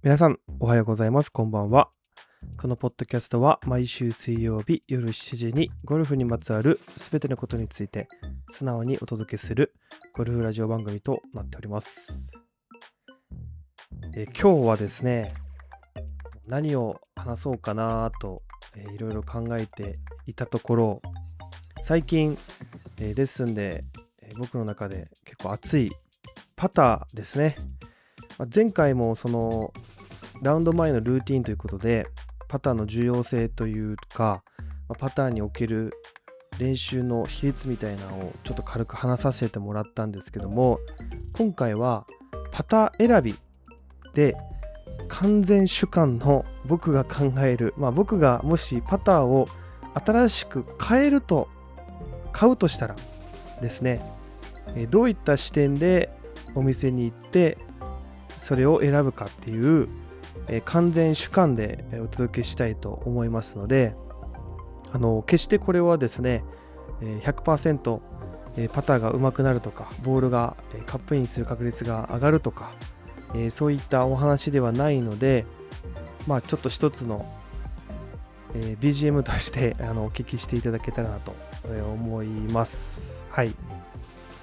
皆さん、おはようございます。こんばんは。このポッドキャストは毎週水曜日夜7時にゴルフにまつわるすべてのことについて素直にお届けするゴルフラジオ番組となっております。え今日はですね、何を話そうかなと、えいろいろ考えていたところ、最近、えレッスンで、え僕の中で結構熱いパターですね。前回もそのラウンド前のルーティンということでパターの重要性というか、パターにおける練習の比率みたいなのをちょっと軽く話させてもらったんですけども今回はパター選びで完全主観の僕が考える、まあ、僕がもしパターを新しく変えると買うとしたらですねどういった視点でお店に行ってそれを選ぶかっていう、え完全主観でお届けしたいと思いますのであの決してこれはですね100%パターが上手くなるとかボールがカップインする確率が上がるとか、そういったお話ではないのでまあちょっと一つの、BGM として あのお聞きしていただけたらなと思います。はい。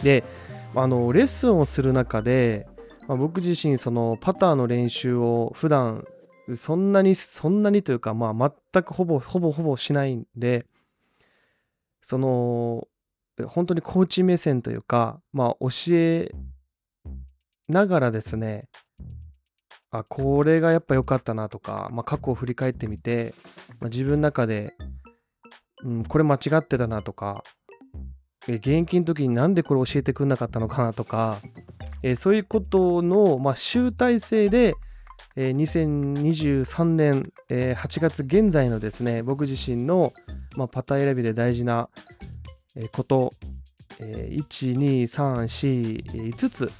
であのレッスンをする中で、まあ、僕自身そのパターの練習を普段そんなにそんなにというかまあ全くほぼほぼほぼしないんでその本当にコーチ目線というかまあ教えながらですねあこれがやっぱ良かったなとか、まあ、過去を振り返ってみて、まあ、自分の中で、うん、これ間違ってたなとか現役の時になんでこれ教えてくんなかったのかなとか、えーそういうことの、まあ、集大成で、えー2023年、えー8月現在のですね僕自身の、まあ、パター選びで大事な、えこと、えー12345つ、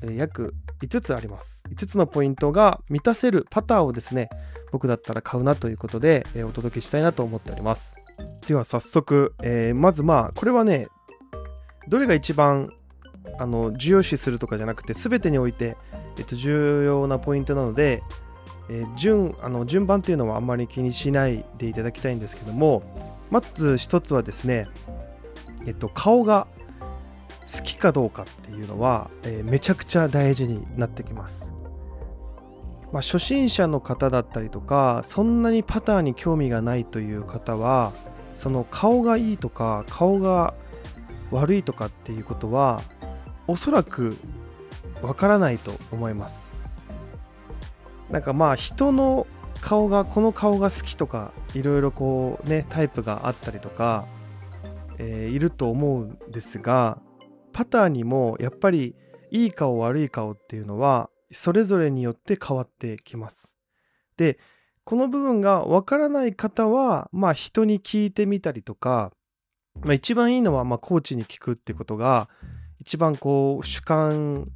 えー約5つあります。5つのポイントが満たせるパターをですね僕だったら買うなということで、えーお届けしたいなと思っております。では早速、えーまずまあこれはねどれが一番あの重要視するとかじゃなくて全てにおいて、えっと、重要なポイントなので、えー順あの順番っていうのはあんまり気にしないでいただきたいんですけどもまず一つはですね、えっと、顔が好きかどうかっていうのは、えーめちゃくちゃ大事になってきます。まあ、初心者の方だったりとかそんなにパターに興味がないという方はその顔がいいとか顔が悪いとかっていうことはおそらくわからないと思います。なんかまあ人の顔がこの顔が好きとかいろいろこうねタイプがあったりとか、えーいると思うんですがパターにもやっぱりいい顔悪い顔っていうのはそれぞれによって変わってきます。でこの部分がわからない方はまあ人に聞いてみたりとか、まあ、一番いいのはまあコーチに聞くってことが一番こう主観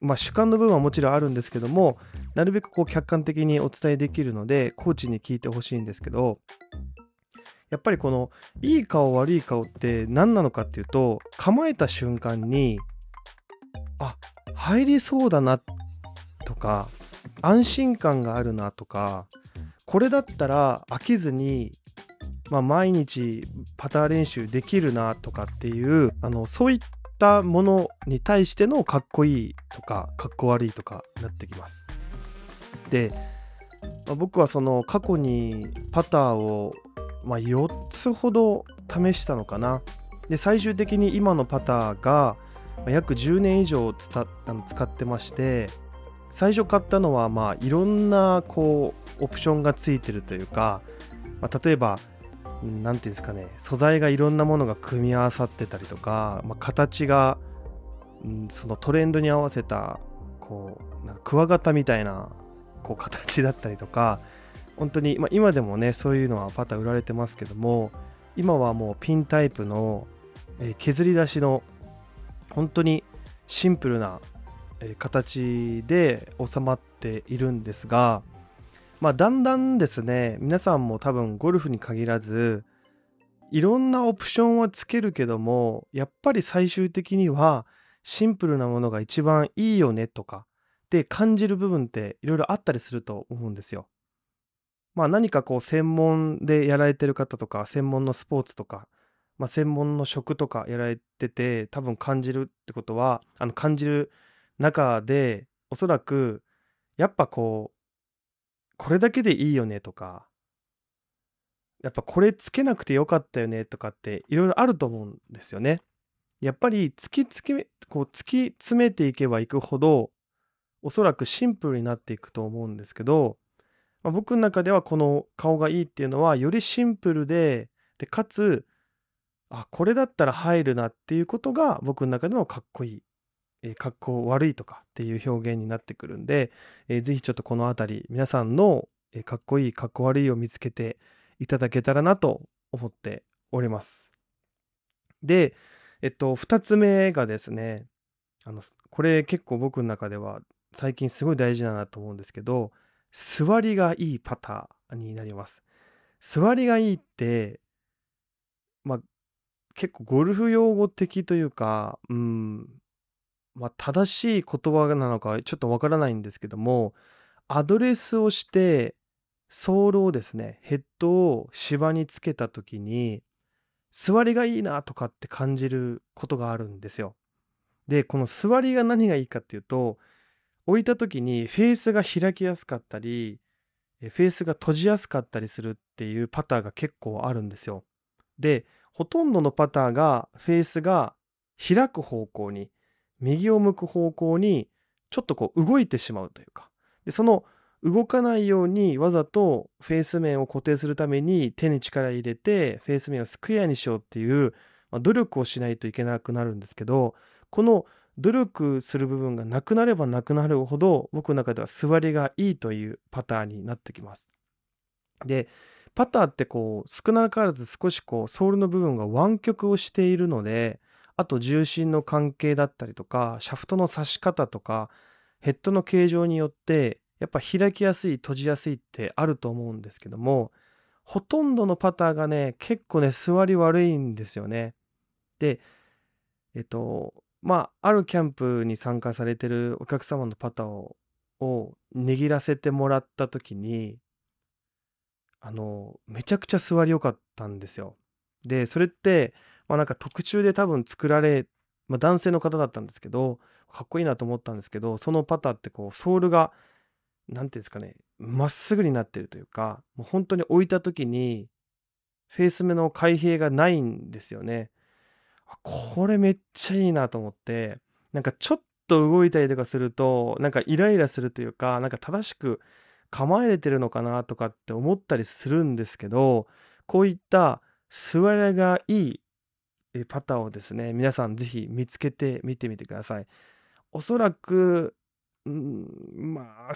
まあ主観の部分はもちろんあるんですけどもなるべくこう客観的にお伝えできるのでコーチに聞いてほしいんですけどやっぱりこのいい顔悪い顔って何なのかっていうと構えた瞬間にあ入りそうだなとか安心感があるなとかこれだったら飽きずに、まあ、毎日パター練習できるなとかっていうあのそういったたものに対してのかっこいいとかかっこ悪いとかなってきます。で、まあ僕はその過去にパターを、まあ、4つほど試したのかな。で最終的に今のパターがま約10年以上つたあの使ってまして最初買ったのはまあいろんなこうオプションがついてるというか、まあ、例えばうんなんていうんですかね素材がいろんなものが組み合わさってたりとか、まあ、形が、うんそのトレンドに合わせたこうなんかクワガタみたいなこう形だったりとか本当に、まあ、今でもねそういうのはパター売られてますけども今はもうピンタイプの、えー削り出しの本当にシンプルな、え形で収まっているんですがまあだんだんですね皆さんも多分ゴルフに限らずいろんなオプションはつけるけどもやっぱり最終的にはシンプルなものが一番いいよねとかで感じる部分っていろいろあったりすると思うんですよ。まあ何かこう専門でやられてる方とか専門のスポーツとか、まあ、専門の職とかやられてて多分感じるってことはあの感じる中でおそらくやっぱこうこれだけでいいよねとかやっぱこれつけなくてよかったよねとかっていろいろあると思うんですよね。やっぱり突きつけこう突き詰めていけばいくほどおそらくシンプルになっていくと思うんですけど、まあ、僕の中ではこの顔がいいっていうのはよりシンプルででかつあこれだったら入るなっていうことが僕の中でのかっこいい、えー、かっこ悪いとかっていう表現になってくるんで、えー、ぜひちょっとこの辺り皆さんの、え、かっこいいかっこ悪いを見つけていただけたらなと思っております。で、えっと、2つ目がですね、あの、これ結構僕の中では最近すごい大事だなと思うんですけど、座りがいいパターンになります。座りがいいって、まあ、結構ゴルフ用語的というか、うん、まあ、正しい言葉なのかちょっとわからないんですけども、アドレスをして、ソールをですね、ヘッドを芝につけた時に、座りがいいなとかって感じることがあるんですよ。で、この座りが何がいいかっていうと、置いた時にフェースが開きやすかったり、フェースが閉じやすかったりするっていうパターが結構あるんですよ。で、ほとんどのパターがフェースが開く方向に、右を向く方向にちょっとこう動いてしまうというか、でその動かないようにわざとフェース面を固定するために手に力入れてフェース面をスクエアにしようっていう、まあ、努力をしないといけなくなるんですけどこの努力する部分がなくなればなくなるほど僕の中では座りがいいというパターンになってきます。でパターってこう少なからず少しこうソールの部分が湾曲をしているのであと重心の関係だったりとかシャフトの刺し方とかヘッドの形状によってやっぱ開きやすい閉じやすいってあると思うんですけどもほとんどのパターがね結構ね座り悪いんですよね。でえっとまああるキャンプに参加されてるお客様のパターをを握らせてもらった時にあのめちゃくちゃ座り良かったんですよ。でそれってまあなんか特注で多分作られ、まあ、男性の方だったんですけどかっこいいなと思ったんですけどそのパターってこうソールが何て言うんですかね、まっすぐになってるというか、もう本当に置いた時に、フェース目の開閉がないんですよね。これめっちゃいいなと思って、なんかちょっと動いたりとかすると、なんかイライラするというか、なんか正しく構えれてるのかなとかって思ったりするんですけど、こういった座りがいいパターをですね、皆さんぜひ見つけてみてみてください。おそらく、うん、まあ、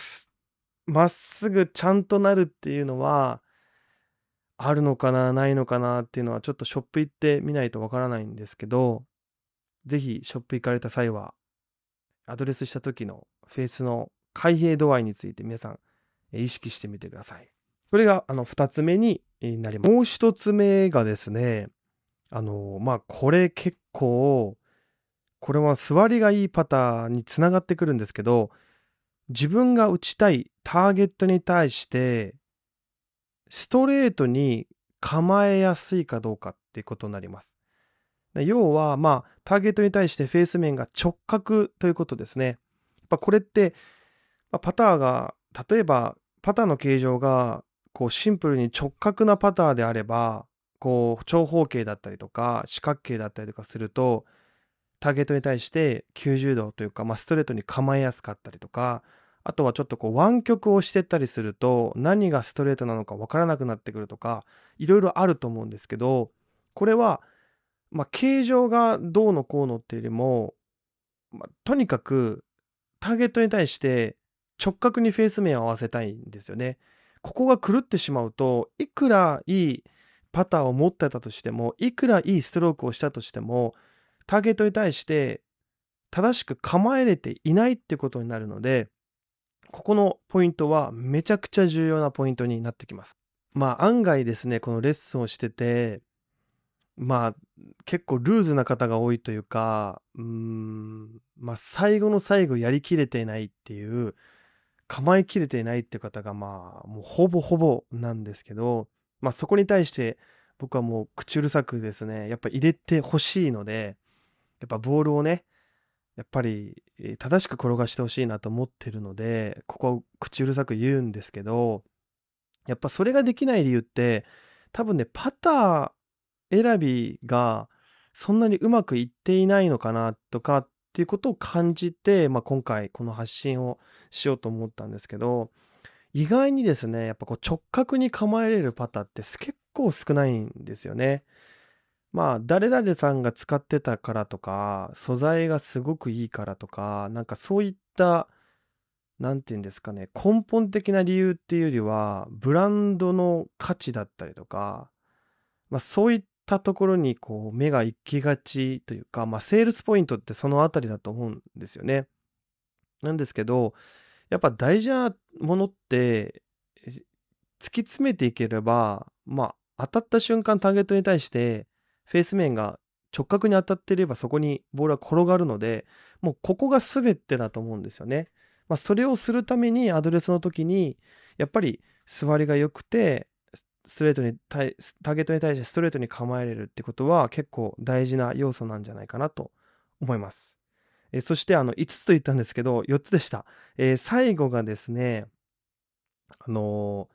まっすぐちゃんとなるっていうのは、あるのかな、ないのかなっていうのは、ちょっとショップ行ってみないとわからないんですけど、ぜひショップ行かれた際は、アドレスした時のフェースの開閉度合いについて皆さん意識してみてください。これがあの2つ目になります。もう1つ目がですね、あの、まあ、これ結構、これは座りがいいパターンにつながってくるんですけど、自分が打ちたいターゲットに対してストレートに構えやすいかどうかっていうことになります。要は、まあ、ターゲットに対してフェース面が直角ということですね。やっぱこれって、まあ、パターが、例えば、パターの形状が、こう、シンプルに直角なパターであれば、こう、長方形だったりとか、四角形だったりとかすると、ターゲットに対して90度というか、まあ、ストレートに構えやすかったりとか、あとはちょっとこう湾曲をしてったりすると何がストレートなのか分からなくなってくるとかいろいろあると思うんですけどこれはまあ形状がどうのこうのっていうよりも、まあ、とにかくターゲットに対して直角にフェース面を合わせたいんですよね。ここが狂ってしまうといくらいいパターを持ってたとしてもいくらいいストロークをしたとしてもターゲットに対して正しく構えれていないってことになるのでここのポイントはめちゃくちゃ重要なポイントになってきます。まあ案外ですね、このレッスンをしてて、まあ結構ルーズな方が多いというかうーんまあ最後の最後やりきれていないっていう構えきれていないって方がまあもうほぼほぼなんですけどまあそこに対して僕はもう口うるさくですねやっぱ入れてほしいのでやっぱボールをねやっぱり正しく転がしてほしいなと思ってるのでここは口うるさく言うんですけどやっぱそれができない理由って多分ねパター選びがそんなにうまくいっていないのかなとかっていうことを感じて、まあ、今回この発信をしようと思ったんですけど意外にですねやっぱこう直角に構えれるパターって結構少ないんですよね。まあ誰々さんが使ってたからとか素材がすごくいいからとかなんかそういった何て言うんですかね根本的な理由っていうよりはブランドの価値だったりとか、まあ、そういったところにこう目が行きがちというか、まあ、セールスポイントってそのあたりだと思うんですよね。なんですけどやっぱ大事なものって突き詰めていければまあ当たった瞬間ターゲットに対してフェース面が直角に当たっていればそこにボールは転がるのでもうここが全てだと思うんですよね。まあ、それをするためにアドレスの時にやっぱり座りが良くてストレートにターゲットに対してストレートに構えれるってことは結構大事な要素なんじゃないかなと思います。えそしてあの5つと言ったんですけど4つでした。え、最後がですねあの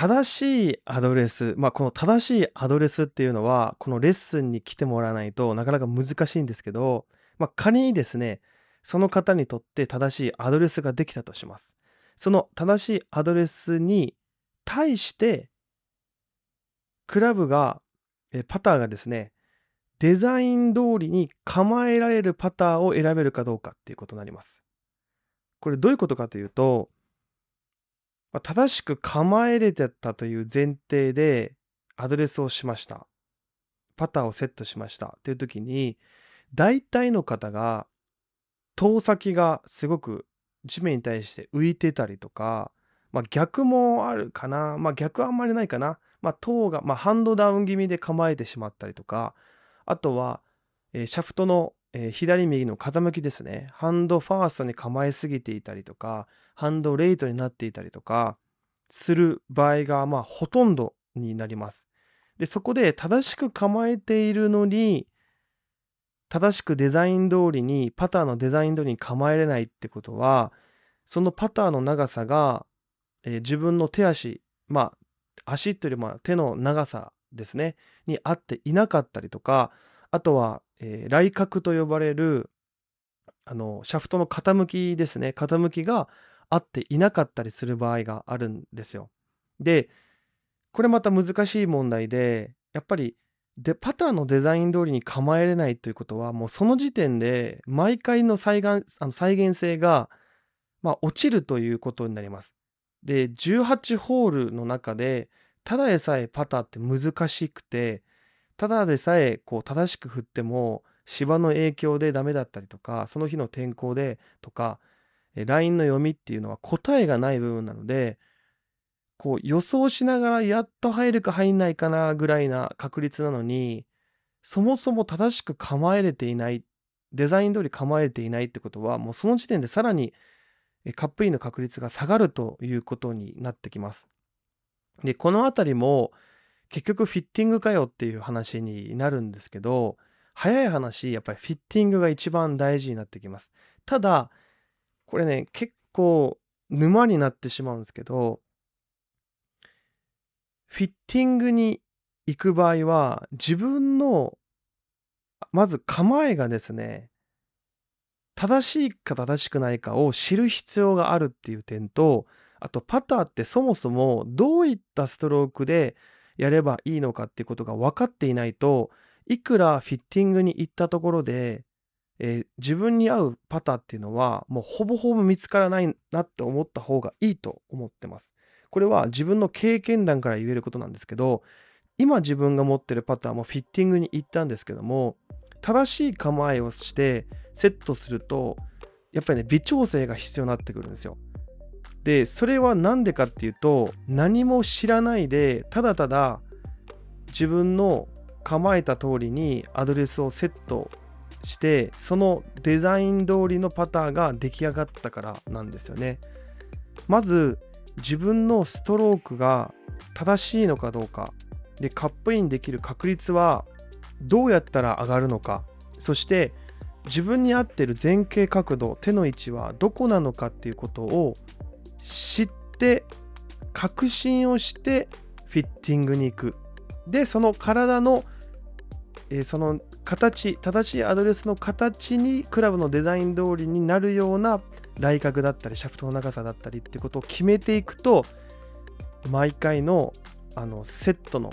正しいアドレス、まあ、この正しいアドレスっていうのは、このレッスンに来てもらわないとなかなか難しいんですけど、まあ、仮にですね、その方にとって正しいアドレスができたとします。その正しいアドレスに対して、クラブが、パターがですね、デザイン通りに構えられるパターを選べるかどうかっていうことになります。これどういうことかというと、正しく構えれてたという前提でアドレスをしました。パターをセットしましたっていう時に、大体の方が遠先がすごく地面に対して浮いてたりとか、まあ、逆もあるかな。まあ、逆はあんまりないかな。まあ、塔が、ま、ハンドダウン気味で構えてしまったりとか、あとは、えー、シャフトの、えー、左右の傾きですね。ハンドファーストに構えすぎていたりとか、ハンドレイトになっていたりとか、する場合が、まあ、ほとんどになります。で、そこで正しく構えているのに、正しくデザイン通りに、パターのデザイン通りに構えれないってことは、そのパターの長さが、えー、自分の手足、まあ、足というよりも手の長さですね、に合っていなかったりとか、あとは、えー、来角と呼ばれる、あの、シャフトの傾きですね、傾きが合っていなかったりする場合があるんですよ。で、これまた難しい問題で、やっぱりでパターのデザイン通りに構えれないということはもうその時点で毎回の再現あの再現性が、まあ、落ちるということになります。で18ホールの中でただでさえパターって難しくてただでさえこう正しく振っても芝の影響でダメだったりとかその日の天候でとかラインの読みっていうのは答えがない部分なのでこう予想しながらやっと入るか入んないかなぐらいな確率なのに、そもそも正しく構えれていない、デザイン通り構えていないってことは、もうその時点でさらにカップインの確率が下がるということになってきます。で、このあたりも結局フィッティングかよっていう話になるんですけど、早い話、やっぱりフィッティングが一番大事になってきます。ただ、これね、結構沼になってしまうんですけど、フィッティングに行く場合は、自分の、まず構えがですね、正しいか正しくないかを知る必要があるっていう点と、あとパターってそもそもどういったストロークでやればいいのかっていうことが分かっていないと、いくらフィッティングに行ったところで、えー、自分に合うパターっていうのはもうほぼほぼ見つからないなって思った方がいいと思ってます。これは自分の経験談から言えることなんですけど今自分が持ってるパターンもフィッティングに行ったんですけども正しい構えをしてセットするとやっぱりね微調整が必要になってくるんですよ。でそれは何でかっていうと何も知らないでただただ自分の構えた通りにアドレスをセットしてそのデザイン通りのパターが出来上がったからなんですよね。まず自分のストロークが正しいのかどうかでカップインできる確率はどうやったら上がるのかそして自分に合ってる前傾角度手の位置はどこなのかっていうことを知って確信をしてフィッティングに行くでその体の、えー、その形正しいアドレスの形にクラブのデザイン通りになるような来角だったりシャフトの長さだったりってことを決めていくと毎回のあのセットの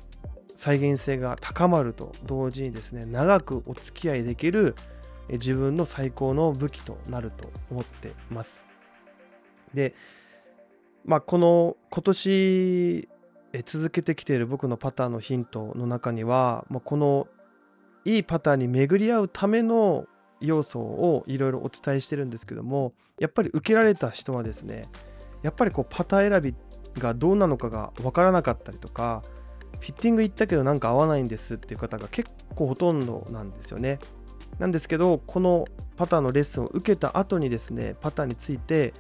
再現性が高まると同時にですね長くお付き合いできる自分の最高の武器となると思ってます。でまあこの今年続けてきている僕のパターンのヒントの中には、まあ、このいいパターンに巡り合うための要素をいろいろお伝えしてるんですけどもやっぱり受けられた人はですねやっぱりこうパター選びがどうなのかが分からなかったりとかフィッティング行ったけどなんか合わないんですっていう方が結構ほとんどなんですよね。なんですけどこのパターのレッスンを受けた後にですねパターについて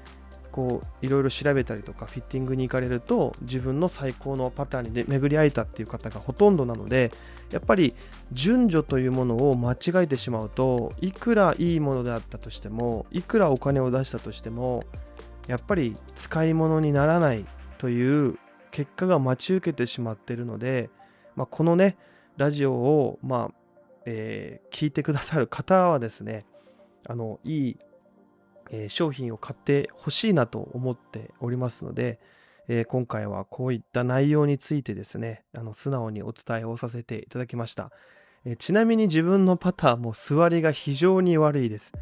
こういろいろ調べたりとかフィッティングに行かれると自分の最高のパターンに巡り合えたっていう方がほとんどなのでやっぱり順序というものを間違えてしまうといくらいいものであったとしてもいくらお金を出したとしてもやっぱり使い物にならないという結果が待ち受けてしまっているので、まあ、このねラジオを、まあえー、聞いてくださる方はですねあのいい、え、商品を買ってほしいなと思っておりますので、えー、今回はこういった内容についてですねあの素直にお伝えをさせていただきました、えちなみに自分のパターも座りが非常に悪いです。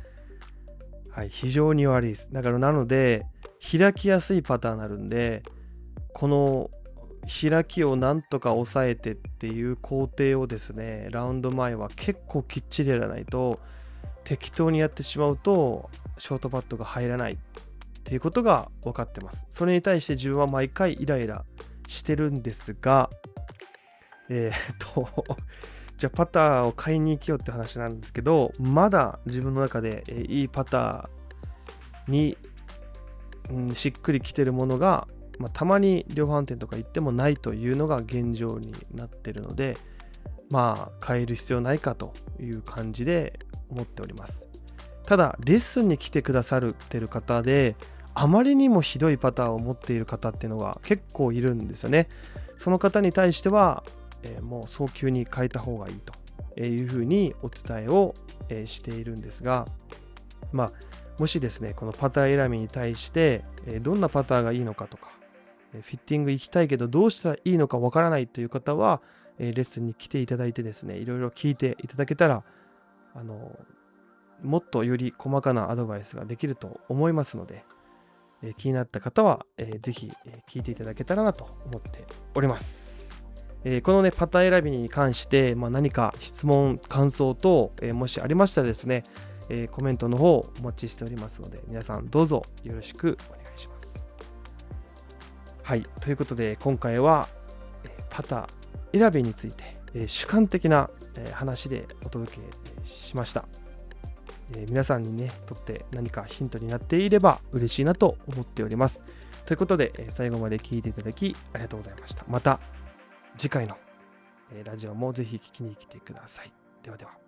はい非常に悪いです。だからなので開きやすいパターになるんでこの開きをなんとか抑えてっていう工程をですねラウンド前は結構きっちりやらないと適当にやってしまうとショートパットが入らないっていうことが分かってます。それに対して自分は毎回イライラしてるんですがえー、っと じゃあパターを買いに行きようって話なんですけどまだ自分の中で、いいパターに、うん、しっくりきてるものがまあ、たまに量販店とか行ってもないというのが現状になってるのでまあ変える必要ないかという感じで思っております。ただレッスンに来てくださってる方であまりにもひどいパターンを持っている方っていうのが結構いるんですよね。その方に対しては、えー、もう早急に変えた方がいいというふうにお伝えを、え、しているんですがまあもしですねこのパター選びに対して、え、どんなパターがいいのかとかフィッティング行きたいけどどうしたらいいのかわからないという方は、レッスンに来ていただいてですね、いろいろ聞いていただけたら、あの、もっとより細かなアドバイスができると思いますので、え気になった方は、えー、ぜひ、聞いていただけたらなと思っております。えー、このね、パター選びに関して、まあ、何か質問、感想等、えー、もしありましたらですね、えコメントの方お待ちしておりますので、皆さんどうぞよろしくお願いします。はい、ということで今回は、えパター選びについて、え主観的な、え話でお届けしました、え皆さんにねとって何かヒントになっていれば嬉しいなと思っております。ということで、え最後まで聞いていただきありがとうございました。また次回の、えラジオもぜひ聞きに来てください。ではでは。